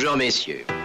Bonjour, messieurs.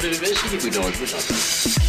Ich we wel zien, die kunnen ons.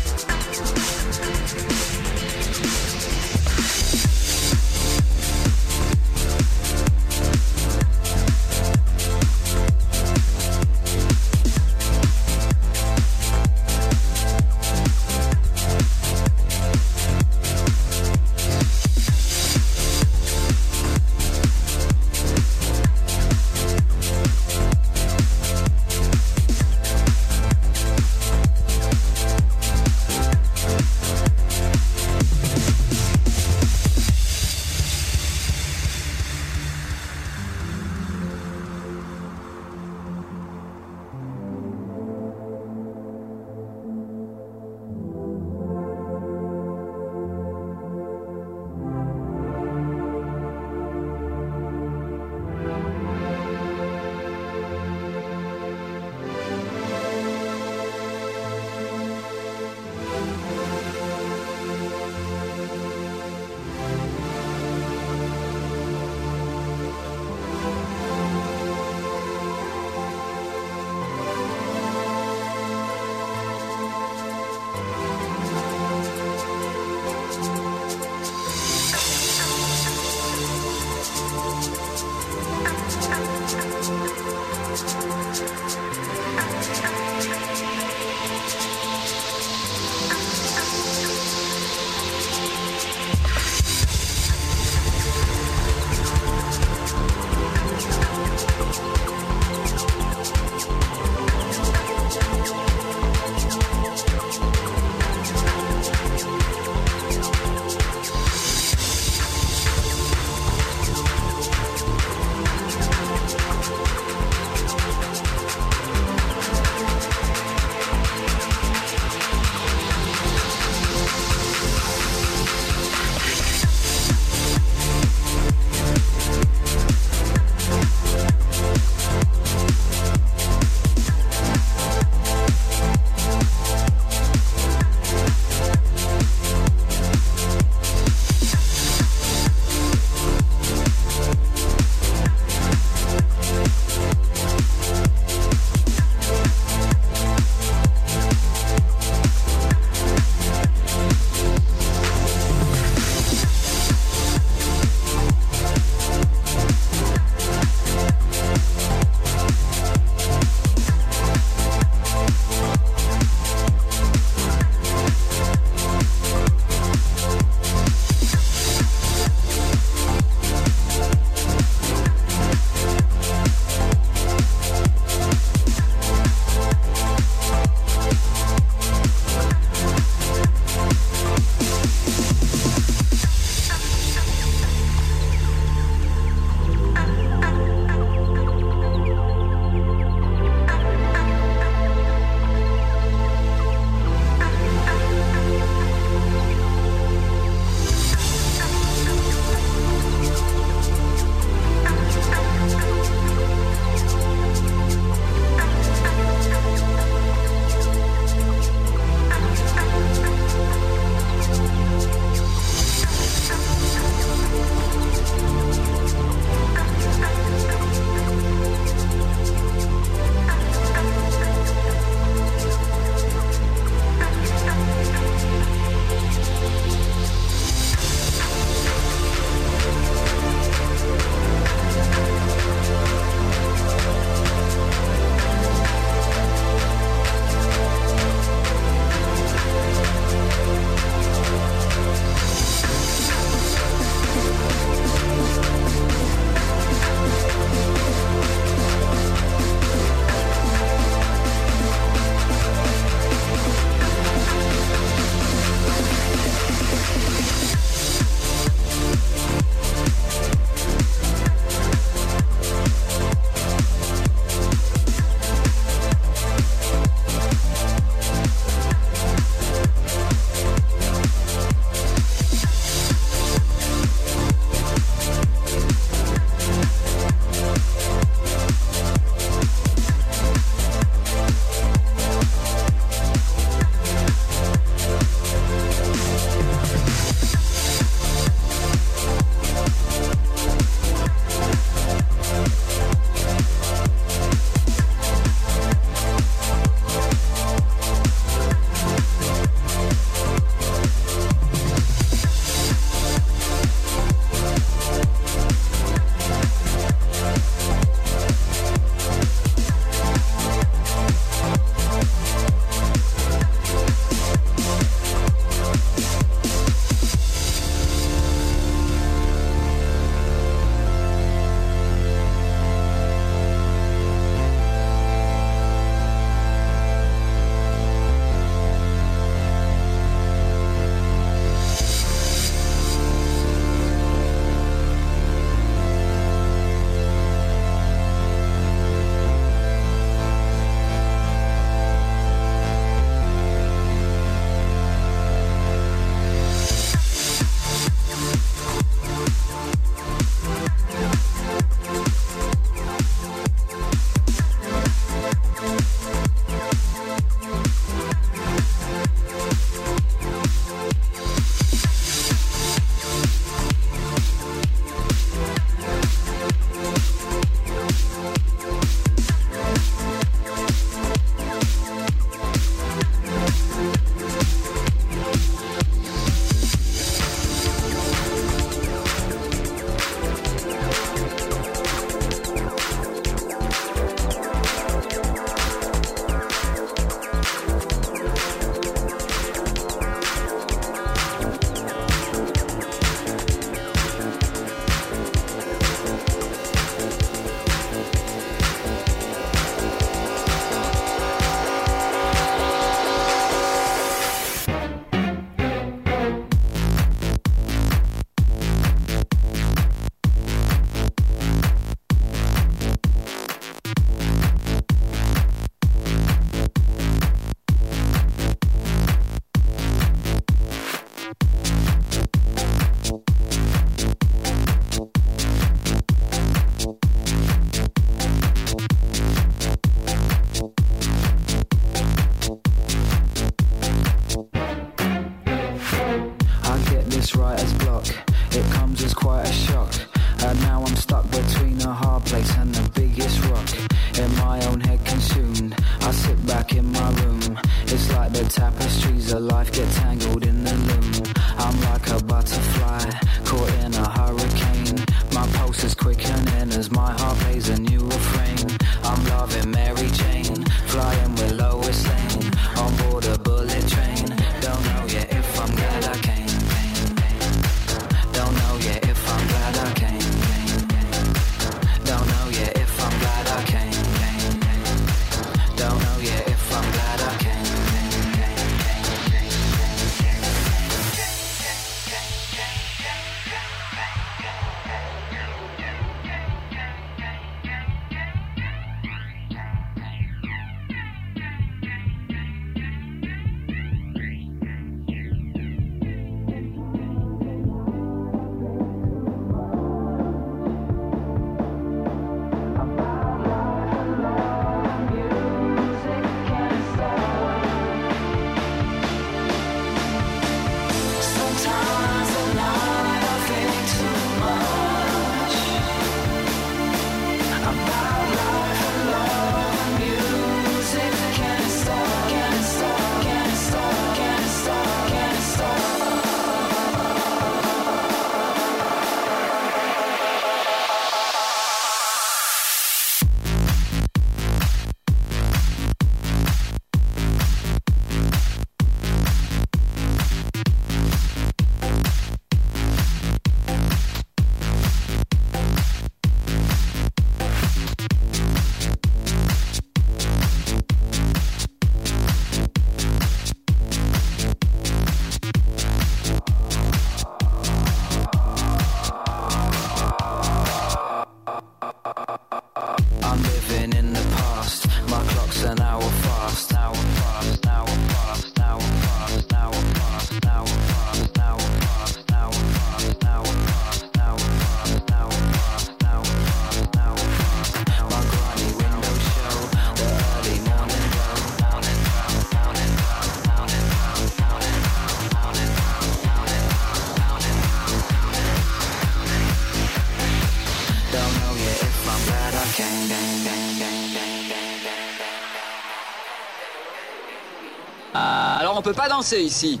Peut pas danser ici.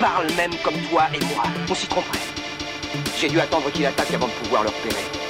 Parle même comme toi et moi. On s'y tromperait. J'ai dû attendre qu'il attaque avant de pouvoir le repérer.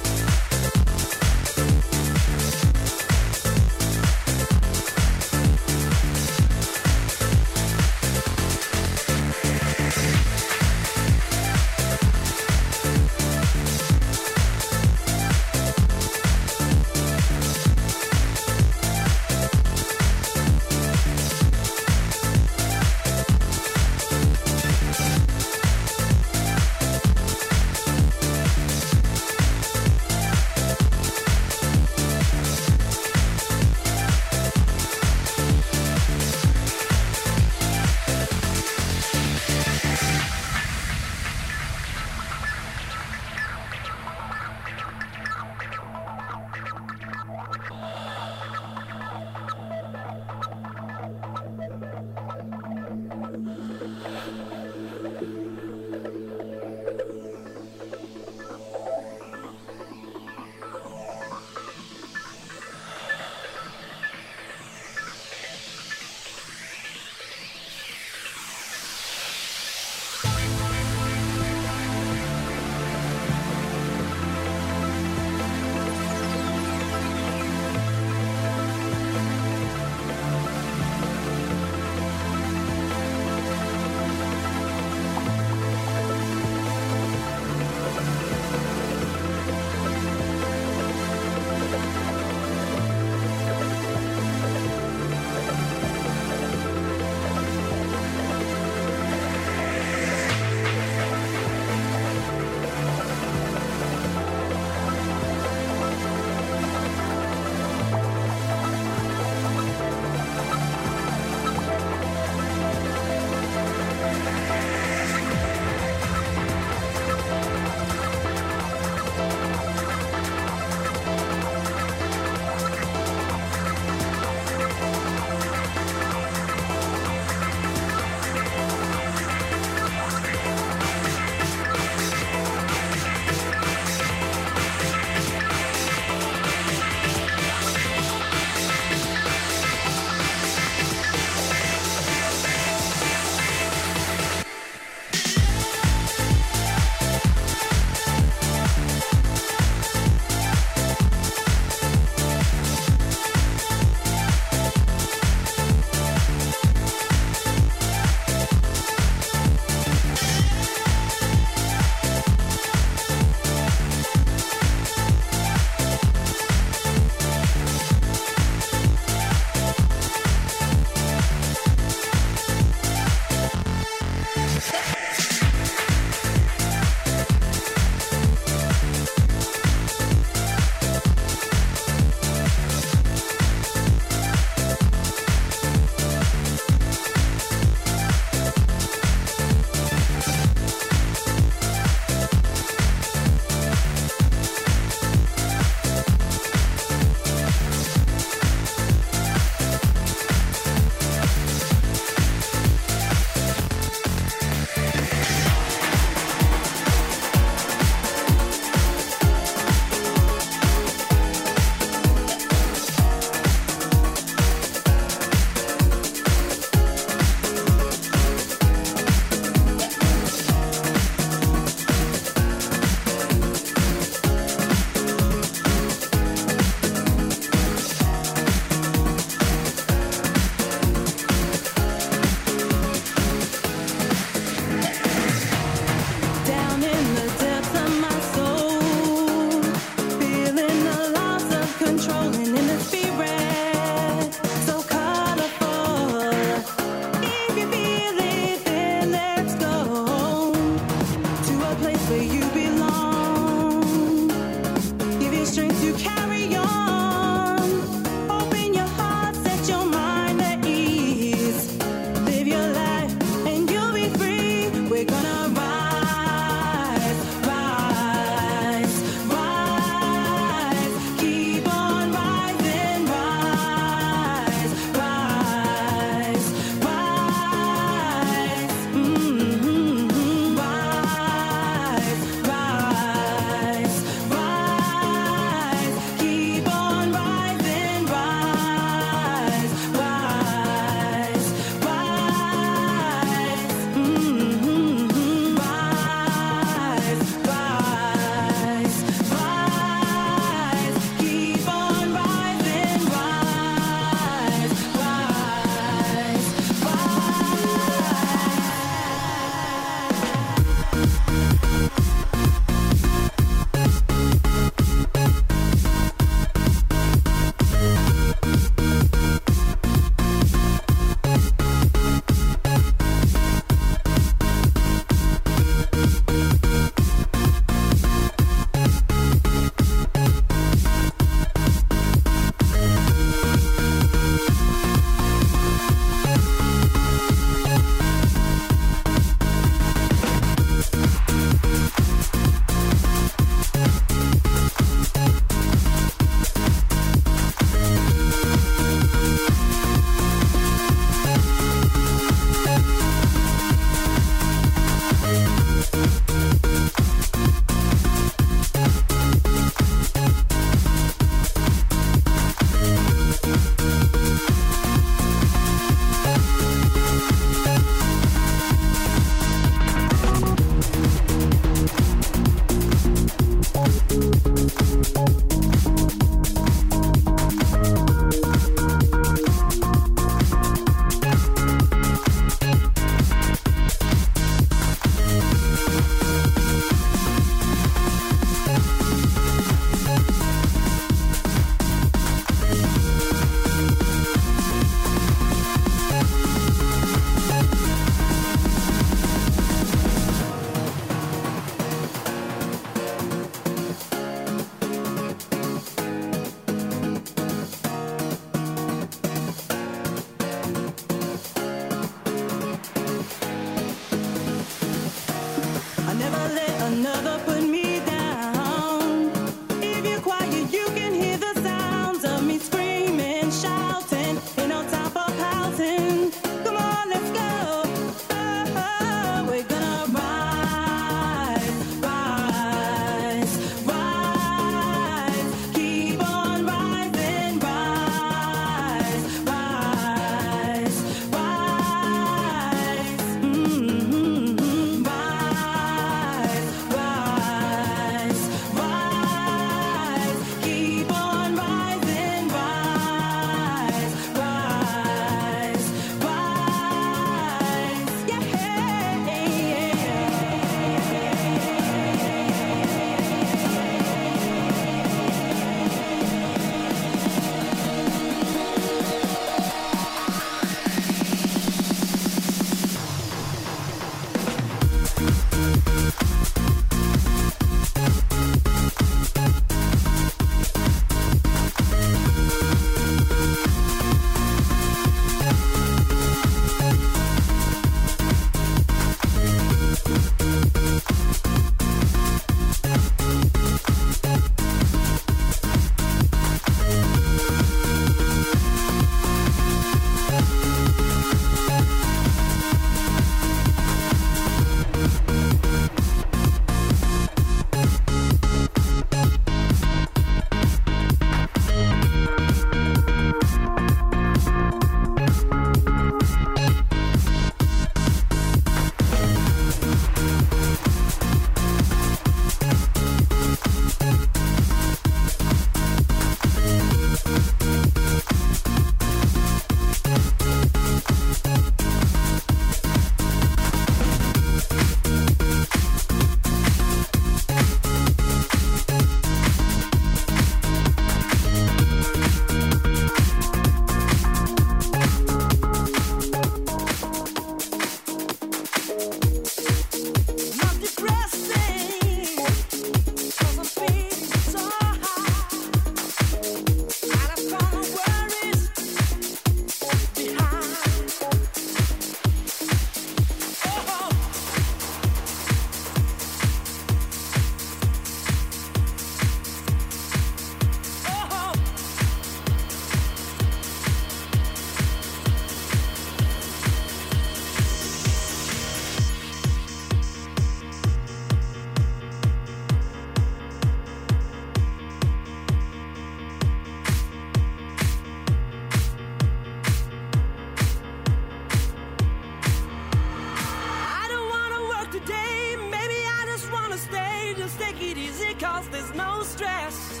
cause there's no stress.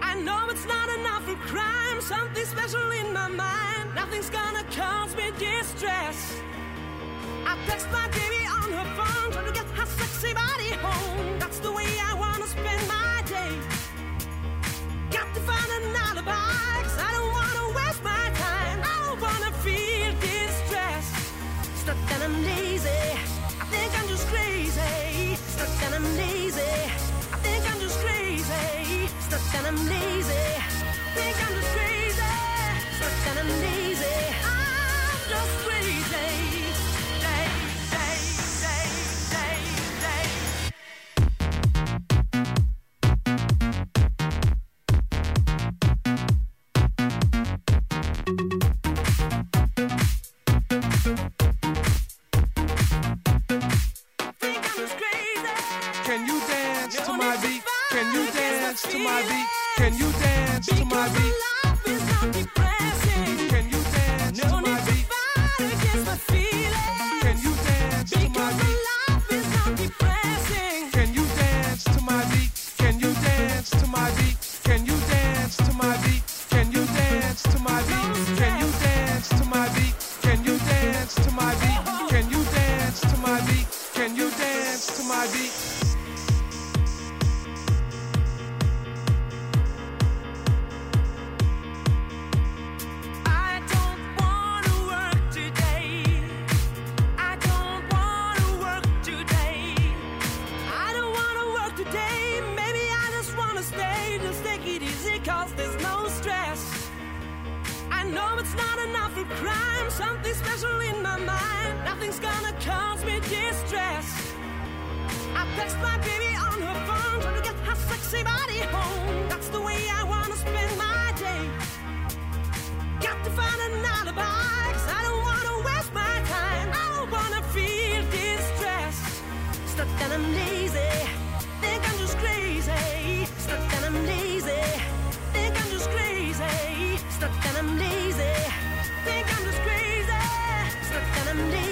I know it's not enough for crime, something special in my mind. Nothing's gonna cause me distress. I text my baby on her phone, trying to get her sexy body home. That's the way I wanna spend my day. Got to find an alibi, cause I don't wanna waste my time. I don't wanna feel distressed. Stuck and I'm lazy, I think I'm just crazy. Stuck and I'm lazy stuck I'm lazy. Think I'm just crazy. Stuck I'm lazy. I'm just crazy. know it's not enough for crime. Something special in my mind. Nothing's gonna cause me distress. I text my baby on her phone, trying to get her sexy body home. That's the way I wanna spend my day. Got to find an alibi, cause I don't wanna waste my time. I don't wanna feel distressed. Stuck and I'm lazy, think I'm just crazy. Stuck and I'm lazy stuck and I'm lazy. Think I'm just crazy, stuck and I'm lazy.